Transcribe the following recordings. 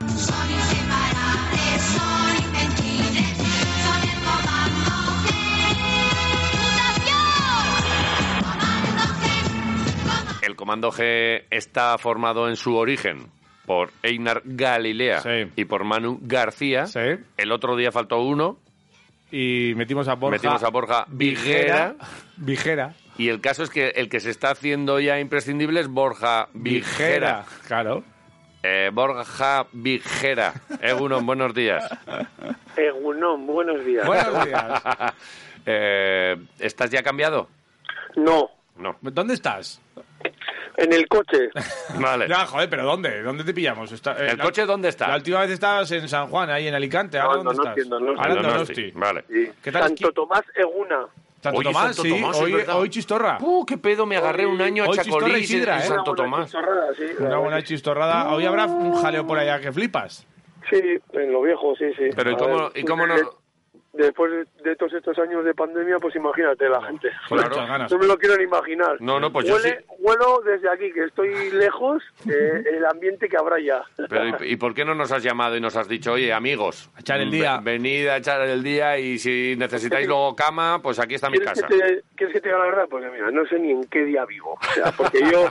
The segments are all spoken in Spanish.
Sono inseparables, sono invencibles, son el comando G. Mutación, comando G. El Comando G está formado en su origen por Einar Galilea Sí. y por Manu García. Sí. El otro día faltó uno, Y metimos a Borja. metimos a Borja Vigera. Vigera. Y el caso es que el que se está haciendo ya imprescindible es Borja Vigera. Vigera. Claro. Eh, Borja Vigera. Egunon, buenos días. Egunon, buenos días. Buenos días. Eh, ¿Estás ya cambiado? No, No. ¿Dónde estás? en el coche. Vale. Ya, joder, pero ¿dónde? ¿Dónde te pillamos? Está- eh, ¿El la- coche dónde está? La última vez estabas en San Juan, ahí en Alicante. ¿Ahora No, dónde estás? Donosti. Ahora en. Donosti, Vale. Sí. ¿Qué tal? Santo Tomás Eguna. Santo Hoy Tomás, Santo sí. Tomás, hoy, hoy chistorra. ¡Uh, qué pedo! Me agarré un año a hoy chistorra y Chacolí sidra, en ¿eh? Santo Una buena Tomás. sí, Una buena chistorrada. Hoy habrá un jaleo por allá que flipas. Sí, en lo viejo, sí, sí. Pero ¿y cómo, ver, ¿y cómo nos...? de- Después de, de todos estos años de pandemia, pues imagínate la gente. No me lo quiero ni imaginar. No, no, pues yo Huele, Huelo desde aquí, que estoy lejos, eh, el ambiente que habrá ya. Pero, ¿y, y por qué no nos has llamado y nos has dicho, oye, amigos, A echar el día. ve- venid a echar el día y si necesitáis luego cama, pues aquí está mi ¿Quieres casa? que, te, ¿Quieres que te diga la verdad? Pues mira, no sé ni en qué día vivo. O sea, porque yo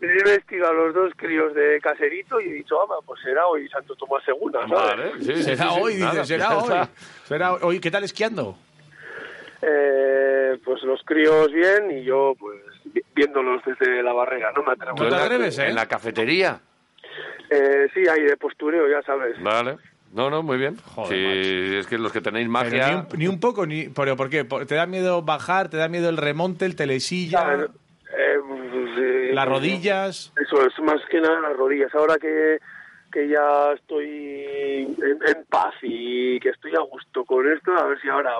he vestido a los dos críos de caserito y he dicho, ama, pues será hoy Santo Tomás Segunda, ¿sabes? Vale, sí, sí, será sí, sí, hoy, dice, nada. será hoy. Será hoy. ¿Qué tal esquiando? Eh, pues los críos bien y yo pues vi- viéndolos desde la barrera, no me atrevo. ¿Tú te atreves, eh? ¿En la cafetería? Eh, sí, hay de postureo, ya sabes. Vale. No, no, muy bien. Joder, Sí, es que los que tenéis magia... ni, un, ni un poco, ni. ¿Pero por qué? ¿Por- ¿Te da miedo bajar? ¿Te da miedo el remonte, el telesilla? Eh, pues, eh, ¿Las rodillas? Eso es más que nada las rodillas. Ahora que, que ya estoy en, paz y que estoy a gusto con esto, a ver si ahora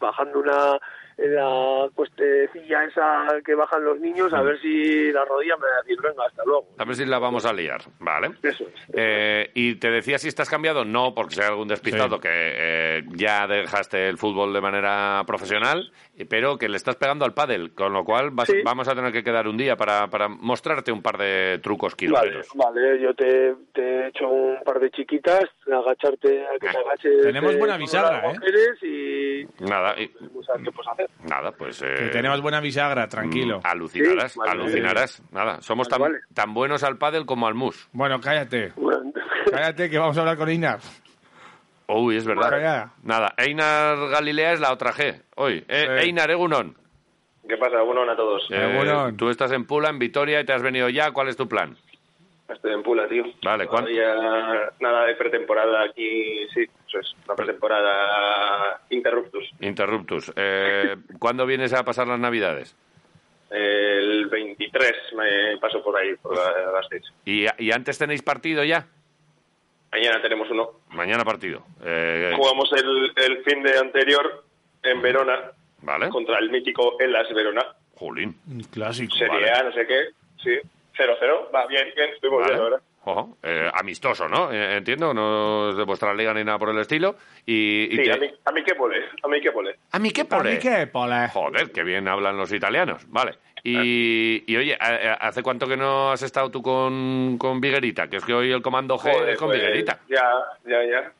bajando una la cuestecilla esa que bajan los niños, a ver si la rodilla me va a decir, venga, hasta luego. A ver si la vamos a liar, ¿vale? Eso es. Eh, ¿Y te decía si estás cambiado? No, porque sea algún despistado Sí. que eh, ya dejaste el fútbol de manera profesional, pero que le estás pegando al pádel, con lo cual vas- Sí. vamos a tener que quedar un día para, para mostrarte un par de trucos Vale, quiroleros. vale, yo te, te he hecho un par de chiquitas, agacharte, a que te agaches. Tenemos buena bisagra, ¿eh? mujeres y Nada, y- pues, nada, pues... eh, Que tenemos buena bisagra, tranquilo. mm, Alucinarás, Sí, vale. alucinarás. Nada, somos tan, Vale, tan buenos al pádel como al mus. Bueno, cállate. Bueno, Cállate que vamos a hablar con Inar. Uy, es verdad. Nada, Einar Galilea es la otra G. Hoy, eh, Sí. Einar Egunon. ¿Qué pasa? Bueno, a todos. Eh, Egunon. tú estás en Pula, en Vitoria, y te has venido ya. ¿Cuál es tu plan? Estoy en Pula, tío. Vale, ¿cuánto? Todavía nada de pretemporada aquí, sí. Eso es, una pretemporada interruptus. Interruptus. Eh, ¿Cuándo vienes a pasar las Navidades? El 23 me paso por ahí, por la- las 6. ¿Y, y antes tenéis partido ya? Mañana tenemos uno. Mañana partido. Eh, Jugamos el, el fin de anterior en Verona vale. contra el mítico Elas Verona. Jolín. Un clásico. Serie A, no sé qué. Sí, 0-0. Va bien, bien. Estoy muy bien, Vale. ahora. Ojo, eh, amistoso, ¿no? Eh, entiendo, no es de vuestra liga ni nada por el estilo. Y, y Sí, te- a mí, a mí qué pole. A mí qué pole. ¿A mí qué ¿A pone? mí qué, Pole? Joder, qué bien hablan los italianos. Vale. Y, y oye, ¿a- a- ¿hace cuánto que no has estado tú con, con Viguerita? Que es que hoy el comando G Joder, es con pues, Viguerita. Ya, ya, ya.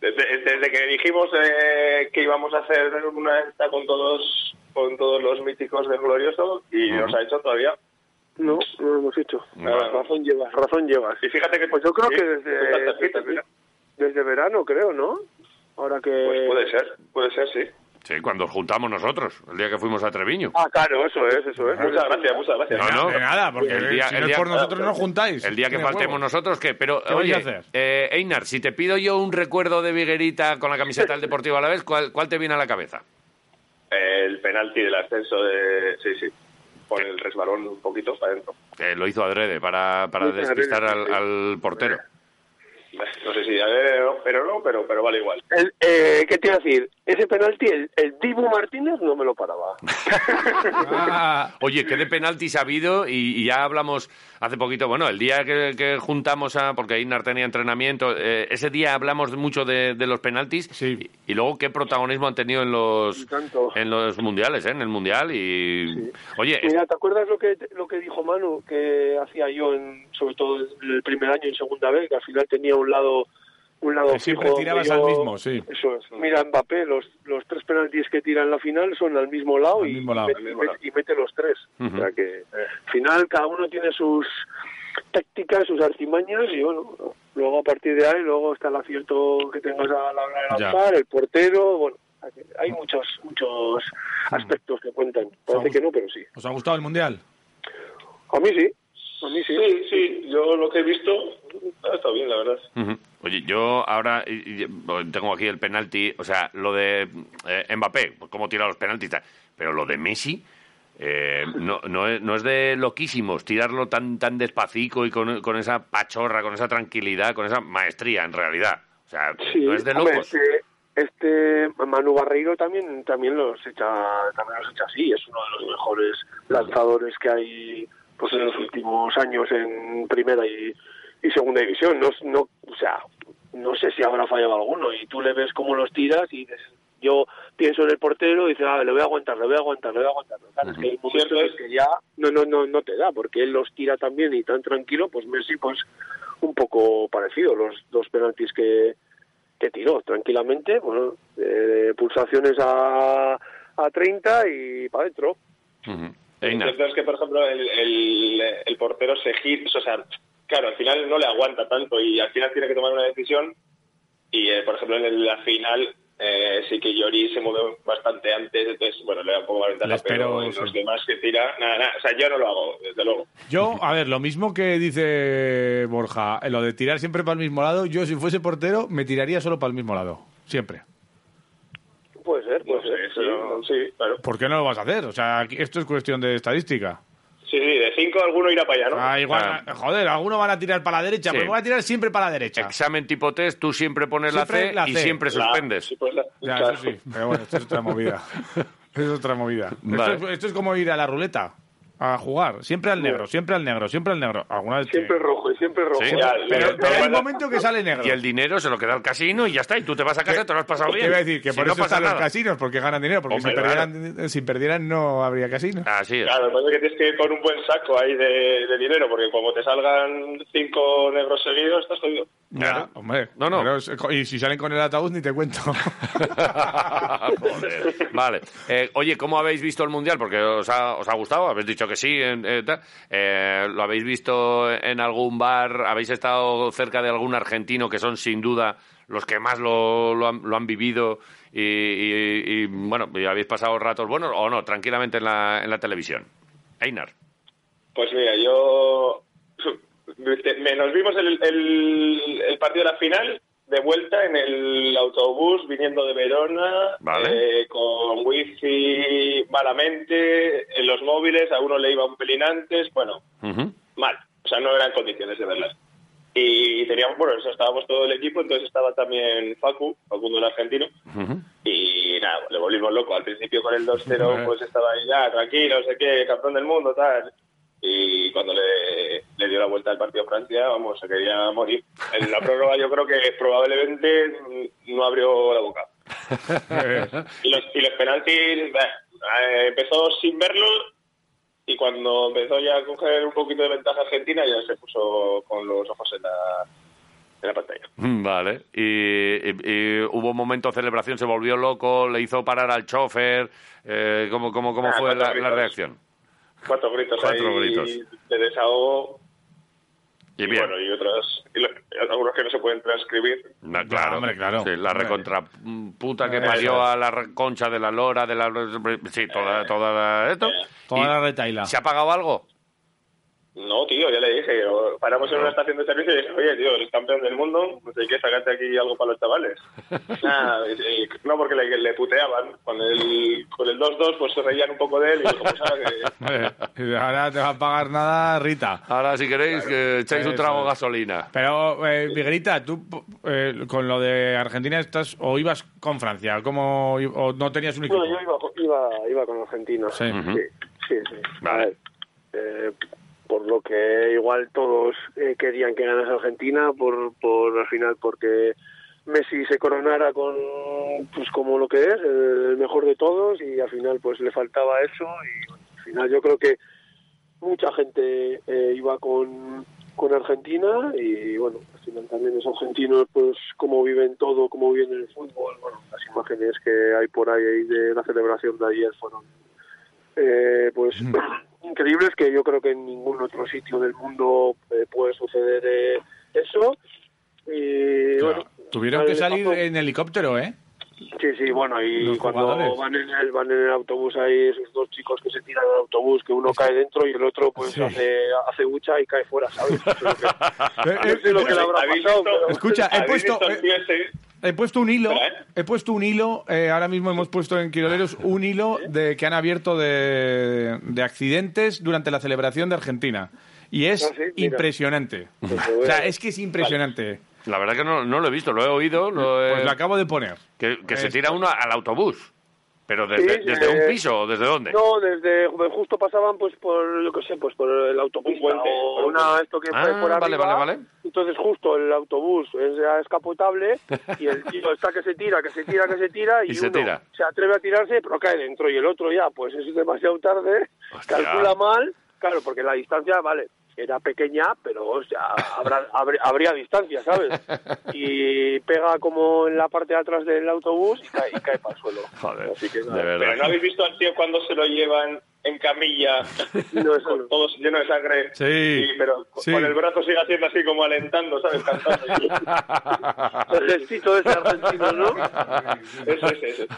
Desde, desde que dijimos eh, que íbamos a hacer una esta con todos con todos los míticos del glorioso y Ujú. nos ha hecho todavía. No, no lo hemos hecho. Razón llevas, razón llevas. Y fíjate que Pues yo creo sí, que desde, tantas fiestas, mira. desde verano, creo, ¿no? Ahora que... Pues puede ser, puede ser, sí. Sí, cuando os juntamos nosotros, el día que fuimos a Treviño. Ah, claro, eso es, eso es. Muchas gracias, muchas gracias. No, no. De nada, porque El día- si el no día- es por nosotros no os juntáis. El día que faltemos huevo. nosotros, ¿qué? Pero, ¿Qué oye, vais a hacer? eh, Einar, si te pido yo un recuerdo de Viguerita con la camiseta del Deportivo a la vez, ¿cuál, cuál te viene a la cabeza? El penalti del ascenso de... Sí, sí. Con el resbalón un poquito para adentro. Que lo hizo adrede para, para despistar al, adrede, sí. al portero. No sé si a ver, no, pero no, pero, pero vale igual. El, eh, ¿Qué te iba a decir? Ese penalti, el, el Dibu Martínez no me lo paraba. Ah, Oye, ¿qué de penaltis ha habido? Y, y ya hablamos hace poquito, bueno, el día que, que juntamos a, porque Inar tenía entrenamiento, eh, ese día hablamos mucho de, de los penaltis Sí. y, y luego qué protagonismo han tenido en los, tanto. en los mundiales, ¿eh? en el mundial y... Oye, es- Mira, ¿te acuerdas lo que lo que dijo Manu que hacía yo, en, sobre todo en el primer año en segunda vez, que al final tenía un lado un lado Que siempre fijo tirabas al mismo, sí. Eso es. Mira, Mbappé, los, los tres penaltis que tira en la final son al mismo lado, Al y, mismo lado. mete- Al mismo y lado. mete- y mete los tres. O sea que, eh, al final, cada uno tiene sus tácticas, sus artimañas, y bueno, luego a partir de ahí, luego está el acierto que tengas a la hora de Ya. lanzar, el portero, bueno, hay muchos muchos aspectos que cuentan. Parece que no, pero sí. ¿Os ha gustado el mundial? A mí sí. A mí sí. Sí, sí, yo lo que he visto ha estado bien, la verdad. Oye, yo ahora tengo aquí el penalti, o sea, lo de eh, Mbappé, cómo tira los penaltis, pero lo de Messi eh, no, no, es, no es de loquísimos tirarlo tan tan despacito y con, con esa pachorra, con esa tranquilidad, con esa maestría en realidad. O sea, Sí, no es de hombre, locos. Este, este Manu Barreiro también también los echa también los echa así. Es uno de los mejores lanzadores que hay pues en los últimos años en primera y, y segunda división. No, no, o sea, no sé si habrá fallado alguno y tú le ves cómo los tiras y dices, yo pienso en el portero y dices, ah, le voy a aguantar, le voy a aguantar, le voy a aguantar. Claro, es que hay momentos es. que ya no, no, no, no te da, porque él los tira tan bien y tan tranquilo, pues Messi pues un poco parecido, los dos penaltis que, que tiró tranquilamente, bueno, eh, pulsaciones a, a 30 y para adentro. Cierto es que, por ejemplo, el, el, el portero se gira, o sea, claro, al final no le aguanta tanto y al final tiene que tomar una decisión. Y, eh, por ejemplo, en la final eh, sí que Llori se mueve bastante antes, entonces, bueno, le da un poco más ventaja, pero en sí. los demás que tira, nada, nada, o sea, yo no lo hago, desde luego. Yo, a ver, lo mismo que dice Borja, eh, lo de tirar siempre para el mismo lado, yo si fuese portero me tiraría solo para el mismo lado, siempre. Puede ser, puede No sé, ser. sí, no- sí, claro. ¿Por qué no lo vas a hacer? O sea, aquí- esto es cuestión de estadística. Sí, sí, de cinco alguno irá para allá, ¿no? Ah, igual, Claro. joder, algunos van a tirar para la derecha, Sí. pues voy a tirar siempre para la derecha. Examen tipo test, tú siempre pones Siempre la la C y siempre La- suspendes. sí, pues la- Ya, claro. eso sí. Pero bueno, esto es otra movida. es otra movida. Vale. Esto, es, esto es como ir a la ruleta a jugar. Siempre al negro, siempre al negro, siempre al negro. Alguna vez Siempre te- rojo y siempre rojo. Sí. Ya, Pero, pero hay un momento que sale negro. Y el dinero se lo queda al casino y ya está. Y tú te vas a casa y te lo has pasado Te bien. iba a decir que Si por no eso pasa están los casinos, porque ganan dinero. Porque Hombre, si, perdieran, si perdieran no habría casinos. Así es. Claro, lo que pasa es que tienes que ir con un buen saco ahí de, de dinero, porque como te salgan cinco negros seguidos, estás jodido. Claro. Ya, hombre. No, no. Pero y si salen con el ataúd, ni te cuento. Joder. Vale. Eh, oye, ¿cómo habéis visto el Mundial? Porque os ha, os ha gustado, habéis dicho que sí. en- eh, tal. Eh, ¿Lo habéis visto en algún bar? ¿Habéis estado cerca de algún argentino que son sin duda los que más lo, lo han, lo han vivido? Y, y- y, bueno, y habéis pasado ratos buenos o no, tranquilamente en la, en la televisión. Einar. Pues mira, yo... me- Nos vimos el, el, el partido de la final de vuelta en el autobús viniendo de Verona, Vale. eh, con wifi malamente, en los móviles, a uno le iba un pelín antes, bueno, mal, o sea, no eran condiciones de verlas. Y teníamos, bueno, eso, estábamos todo el equipo, entonces estaba también Facu, Facundo el argentino, y nada, le volvimos loco. Al principio con el 2-0, Hombre. pues estaba ahí, ya, tranquilo, no sé qué, campeón del mundo, tal. Y cuando le, le dio la vuelta al partido a Francia, vamos, se quería morir. En la prórroga yo creo que probablemente no abrió la boca. Y los, y los penaltis, bah, eh, empezó sin verlo y cuando empezó ya a coger un poquito de ventaja Argentina ya se puso con los ojos en la, en la pantalla. Vale. Y, y- y hubo un momento de celebración, se volvió loco, le hizo parar al chofer. Eh, ¿Cómo, cómo, cómo Ah, fue la, reacción? Cuatro gritos Cuatro ahí gritos. de desahogo Y y, bien. bueno, y otros, y lo- algunos que no se pueden transcribir. Na- claro, hombre, claro. Sí, la Hombre. recontra puta que parió a la concha de la lora, de la... Sí, toda, toda la- esto. Toda la retaila. ¿Se ha pagado algo? No, tío, ya le dije, o- paramos en una estación de servicio y dije, oye, tío, eres campeón del mundo, no sé qué, sacate aquí algo para los chavales. Nada, y- y- no, porque le, le puteaban. Con el, con el 2-2, pues se reían un poco de él y dijo, pues ahora que... Ahora te va a pagar nada Rita. Ahora, si queréis, que echáis un trago de gasolina. Pero, eh, Miguelita, tú eh, con lo de Argentina estás o ibas con Francia, como o no tenías un equipo. No, yo iba, con- iba, iba con Argentina. Sí. Sí, sí. sí. Vale. A ver, eh, lo que igual todos eh, querían que ganase Argentina, por, por al final porque Messi se coronara con pues como lo que es, el mejor de todos y al final pues le faltaba eso y al final yo creo que mucha gente eh, iba con, con Argentina y bueno, al final también los argentinos pues cómo viven todo, cómo viven el fútbol, bueno, las imágenes que hay por ahí de la celebración de ayer fueron eh, pues increíbles que yo creo que en ningún otro sitio del mundo eh, puede suceder eh, eso y Claro. bueno Tuvieron que salir en helicóptero, ¿eh? Sí, sí, bueno, y cuando van en, el, van en el autobús ahí esos dos chicos que se tiran al autobús, que uno cae dentro y el otro pues Sí. hace, hace hucha y cae fuera, ¿sabes? No sé lo que, Eh, no sé lo que le habrá ¿Habéis pasado, visto- pero- Escucha, he ¿Habéis puesto, eh, he puesto un hilo, ¿eh? he puesto un hilo, eh, ahora mismo hemos puesto en Quiroleros un hilo de que han abierto de, de accidentes durante la celebración de Argentina. Y es Ah, sí, impresionante. Pues O sea, ver. es que es impresionante. La verdad que no, no lo he visto, lo he oído. Lo he- Pues lo acabo de poner. que que se tira uno al autobús. Pero desde, Sí, desde eh, un piso o desde dónde? No, desde justo pasaban pues por, yo qué sé, pues por el autobús Un o por un una esto que Ah, fue por vale, arriba. vale, vale. Entonces justo el autobús es ya escapotable y el tío está que se tira, que se tira, que se tira y, Y se uno tira. se atreve a tirarse pero cae dentro y el otro ya pues es demasiado tarde, Hostia. calcula mal, claro, porque la distancia, vale, era pequeña, pero o sea, habrá, habr- habría distancia, ¿sabes? Y pega como en la parte de atrás del autobús y cae, y cae para el suelo. Joder, Así que de nada. verdad. Pero ¿no habéis visto al tío cuando se lo llevan en camilla, No, no. con todo lleno de sangre? Sí. Y- pero Sí. con el brazo sigue haciendo así como alentando, ¿sabes? Cantando. El gestito ese argentino, ¿no? Eso es, eso.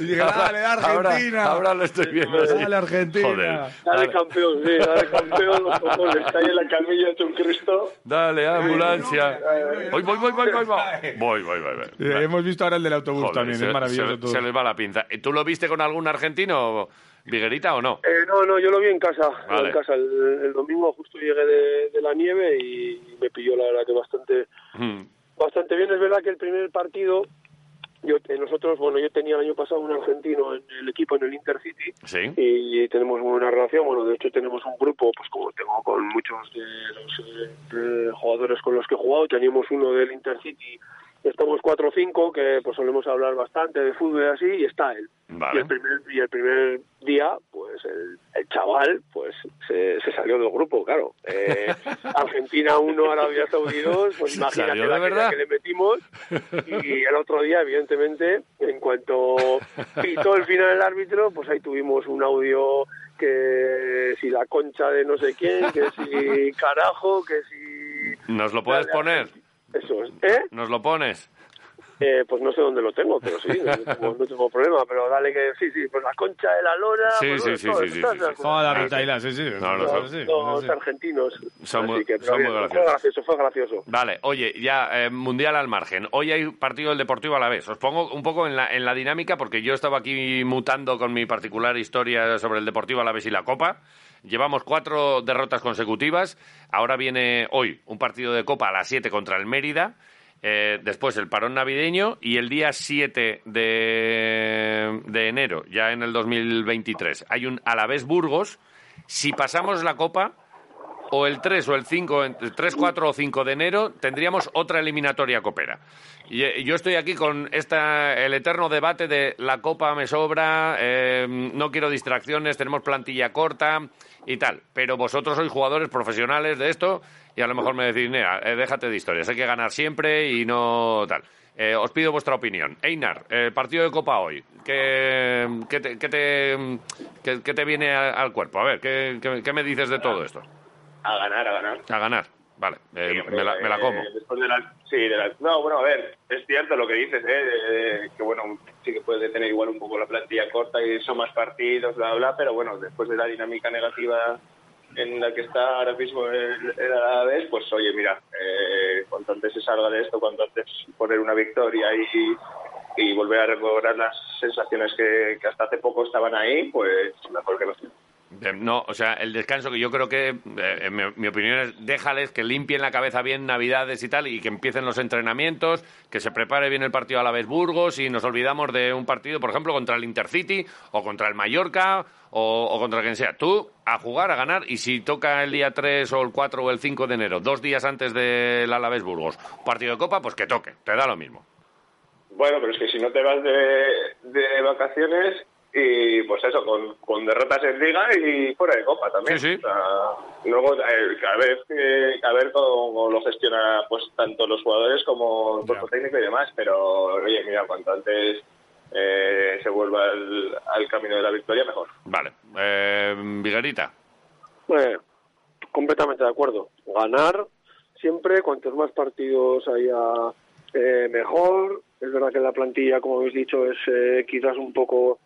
Y dije, dale, Argentina. Ahora, ahora lo estoy viendo. así. Dale, Argentina. Joder. Dale Dale, campeón, sí, dale campeón los cojones. Está ahí en la camilla hecho un Cristo. dale, ambulancia. Voy, voy, voy, voy, voy. Voy, voy, voy. voy. Eh, hemos visto ahora el del autobús Joder, también, se, es maravilloso se- todo. se les va la pinza. ¿Tú lo viste con algún argentino, Viguerita, o no? Eh, no, no, yo lo vi en casa. Vale. En casa el, el domingo justo llegué de, de la nieve y me pilló la verdad que bastante Mm. bastante bien. Es verdad que el primer partido, yo eh, nosotros, bueno, yo tenía el año pasado un argentino en el equipo en el Intercity Sí. y tenemos buena relación. Bueno, de hecho tenemos un grupo, pues como tengo con muchos de los eh, jugadores con los que he jugado, teníamos uno del Intercity, estamos cuatro o cinco que pues solemos hablar bastante de fútbol y así y está él. Y el primer y el primer día, pues el, el chaval, pues se, se salió del grupo, claro. Eh, Argentina 1, Arabia Saudí 2, pues ¿Se imagínate la verdad? que le metimos. Y el otro día, evidentemente, en cuanto pitó el final el árbitro, pues ahí tuvimos un audio que si la concha de no sé quién, que si carajo, que si... ¿Nos lo puedes poner? Eso es. ¿Eh? ¿Nos lo pones? Eh, pues no sé dónde lo tengo, pero sí, no tengo, no tengo problema. Pero dale que sí, sí, pues la concha de la lora. Sí, pues, sí, sí, sí, sí. Toda la retaila, sí, sí. No, no, sí, son- sí, Los argentinos. Son muy- que, son muy bien, graciosos. Fue gracioso, fue gracioso. Vale, oye, ya, eh, mundial al margen. Hoy hay partido del Deportivo a la vez. Os pongo un poco en la, en la dinámica porque yo estaba aquí mutando con mi particular historia sobre el Deportivo a la vez y la Copa. Llevamos cuatro derrotas consecutivas. Ahora viene hoy un partido de Copa a las 7 contra el Mérida. Eh, después el parón navideño y el día 7 de, de enero, ya en el 2023, hay un Alavés Burgos. Si pasamos la Copa, o el 3 o el 5, el 3, 4 o 5 de enero, tendríamos otra eliminatoria copera. Y eh, yo estoy aquí con esta, el eterno debate de la copa me sobra, eh, no quiero distracciones, tenemos plantilla corta y tal. Pero vosotros sois jugadores profesionales de esto y a lo mejor me decís, "Nea, eh, déjate de historias, hay que ganar siempre y no tal. Os pido vuestra opinión. Einar, el partido de Copa hoy, ¿qué, qué te, qué te, qué- te viene al cuerpo? A ver, ¿qué, qué- qué me dices de todo esto? A ganar, a ganar. A ganar. Vale, eh, Sí, me, la, me la como. eh, después de la, sí, de la- no, bueno, a ver, es cierto lo que dices, ¿eh? que bueno, sí que puede tener igual un poco la plantilla corta y son más partidos, bla, bla, bla, pero bueno, después de la dinámica negativa en la que está ahora mismo el, el Alavés, pues oye, mira, eh, cuanto antes se salga de esto, cuanto antes poner una victoria y, y volver a recobrar las sensaciones que, que hasta hace poco estaban ahí, pues mejor que mejor. No, o sea, el descanso que yo creo que, eh, en mi, mi opinión es, déjales que limpien la cabeza bien Navidades y tal, y que empiecen los entrenamientos, que se prepare bien el partido a la Burgos, y nos olvidamos de un partido, por ejemplo, contra el Intercity, o contra el Mallorca, o, o contra quien sea. Tú, a jugar, a ganar, y si toca el día 3 o el 4 o el 5 de enero, dos días antes del Alavés Burgos, partido de Copa, pues que toque, te da lo mismo. Bueno, pero es que si no te vas de, de vacaciones y pues eso, con, con derrotas en liga y fuera de copa también. Sí, sí. O sea, luego, eh, a ver, eh, a ver cómo lo gestiona pues tanto los jugadores como el cuerpo técnico y demás, pero oye, mira, cuanto antes eh, se vuelva al, al camino de la victoria, mejor. Vale. Eh, Viguerita. Eh, completamente de acuerdo. Ganar siempre, cuantos más partidos haya, eh, mejor. Es verdad que la plantilla, como habéis dicho, es eh, quizás un poco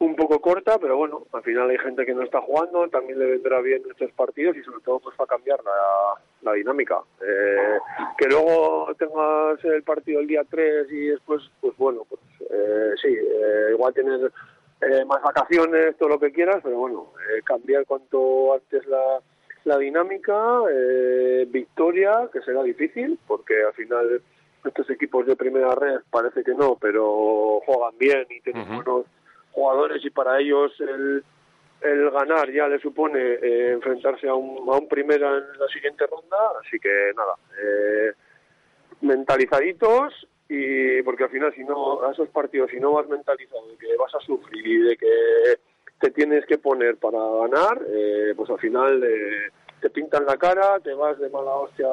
un poco corta, pero bueno, al final hay gente que no está jugando, también le vendrá bien estos partidos y sobre todo pues va a cambiar la, la dinámica. Eh, que luego tengas el partido el día 3 y después, pues bueno, pues eh, sí, eh, igual tener eh, más vacaciones, todo lo que quieras, pero bueno, eh, cambiar cuanto antes la, la dinámica, eh, victoria, que será difícil, porque al final estos equipos de primera red parece que no, pero juegan bien y tienen Ujú. buenos jugadores y para ellos el, el ganar ya le supone eh, enfrentarse a un, a un primera en la siguiente ronda, así que nada, eh, mentalizaditos y porque al final si no a esos partidos si no vas mentalizado de que vas a sufrir y de que te tienes que poner para ganar, eh, pues al final eh, te pintan la cara, te vas de mala hostia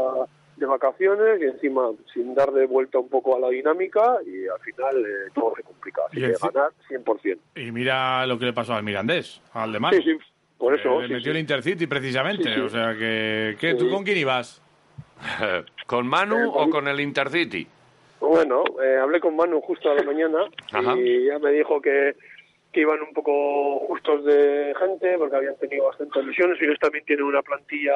de vacaciones y encima sin dar de vuelta un poco a la dinámica y al final eh, todo se complica. Así Y que ganar 100%. Y mira lo que le pasó al Mirandés, al de Manu. Sí, sí, por eso. Le sí, metió sí. el Intercity precisamente. Sí, sí. O sea que. ¿qué, ¿Tú con quién ibas? ¿Con Manu Eh, o con- el Intercity? Bueno, eh, hablé con Manu justo a la mañana Ajá. y ya me dijo que, que iban un poco justos de gente porque habían tenido bastantes lesiones y ellos también tienen una plantilla,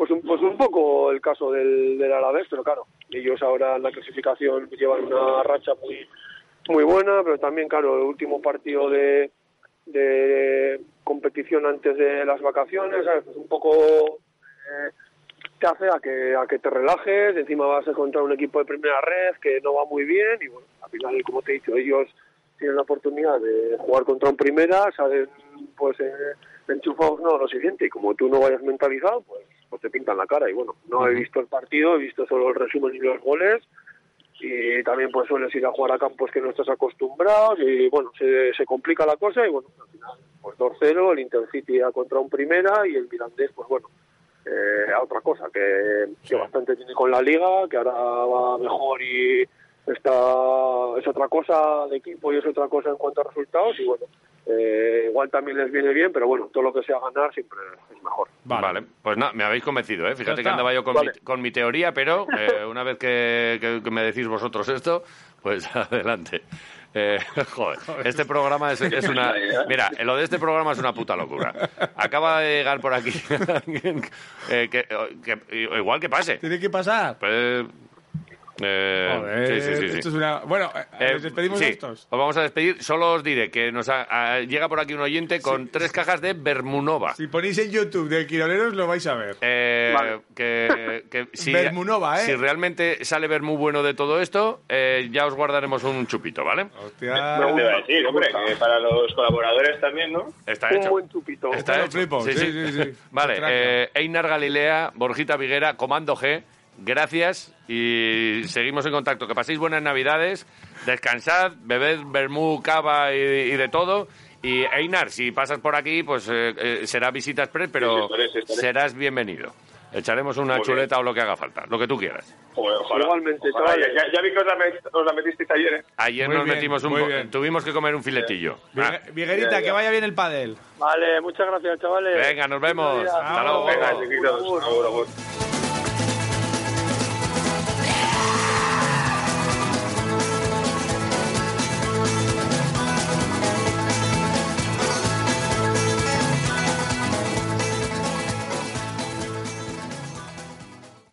pues un, pues un poco el caso del, del Alavés, pero claro, ellos ahora en la clasificación llevan una racha muy muy buena, pero también, claro, el último partido de, de competición antes de las vacaciones, ¿sabes? Pues un poco eh, te hace a que, a que te relajes, encima vas a encontrar un equipo de primera red que no va muy bien y bueno, al final, como te he dicho, ellos tienen la oportunidad de jugar contra un primera, salen pues eh, enchufados no lo siguiente y como tú no vayas mentalizado, pues, pues te pintan la cara. Y bueno, no he visto el partido, he visto solo el resumen y los goles. Y también pues sueles ir a jugar a campos que no estás acostumbrado. Y bueno, se, se complica la cosa y bueno, al final pues 2-0, el Intercity a contra un primera y el Mirandés pues bueno, eh, a otra cosa que, que bastante tiene con la liga, que ahora va mejor y está es otra cosa de equipo y es otra cosa en cuanto a resultados. Y bueno, eh, igual también les viene bien, pero bueno, todo lo que sea ganar siempre es mejor. Vale. Pues no, me habéis convencido, ¿eh? Fíjate que andaba yo con, Vale. mi, con mi teoría, pero eh, una vez que, que- que me decís vosotros esto, pues adelante. Eh, joder, este programa es, es una... Mira, lo de este programa es una puta locura. Acaba de llegar por aquí alguien que, que- que- igual que pase. Tiene que pasar. Pues, eh, sí, sí, sí, sí. Esto es una... Bueno, eh, Eh, ¿nos despedimos estos? Os vamos a despedir. Solo os diré que nos ha- a- llega por aquí un oyente con tres cajas de Bermunova. Si ponéis en YouTube de Quiroleros lo vais a ver. Eh, Vale. que, que si, Bermunova, ¿eh? si realmente sale Bermú bueno de todo esto, eh, ya os guardaremos un chupito, ¿vale? Hostia. Me Te iba a decir, hombre, que para los colaboradores también, ¿no? Está Un hecho. buen chupito. Está lo hecho. flipo, sí, sí, sí. Vale, eh, Einar Galilea, Borjita Viguera, Comando G, gracias y seguimos en contacto. Que paséis buenas navidades, descansad, bebed vermú, cava y, y de todo. Y Einar, si pasas por aquí, pues eh, eh, será visita express, pero Sí, sí, estaré, sí, estaré. serás bienvenido. Echaremos una Muy chuleta o lo que haga falta, lo que tú quieras. Joder, ojalá. Igualmente, Ojalá. chavales. Ya, ya vi que os la, met- os la metisteis ayer, ¿eh? Ayer Muy nos bien, metimos un bien. tuvimos que comer un filetillo. Ah, Vigue- Viguerita, Ya, ya. que vaya bien el pádel. Vale, muchas gracias, chavales. venga, nos vemos. Hasta luego. Venga, chiquitos.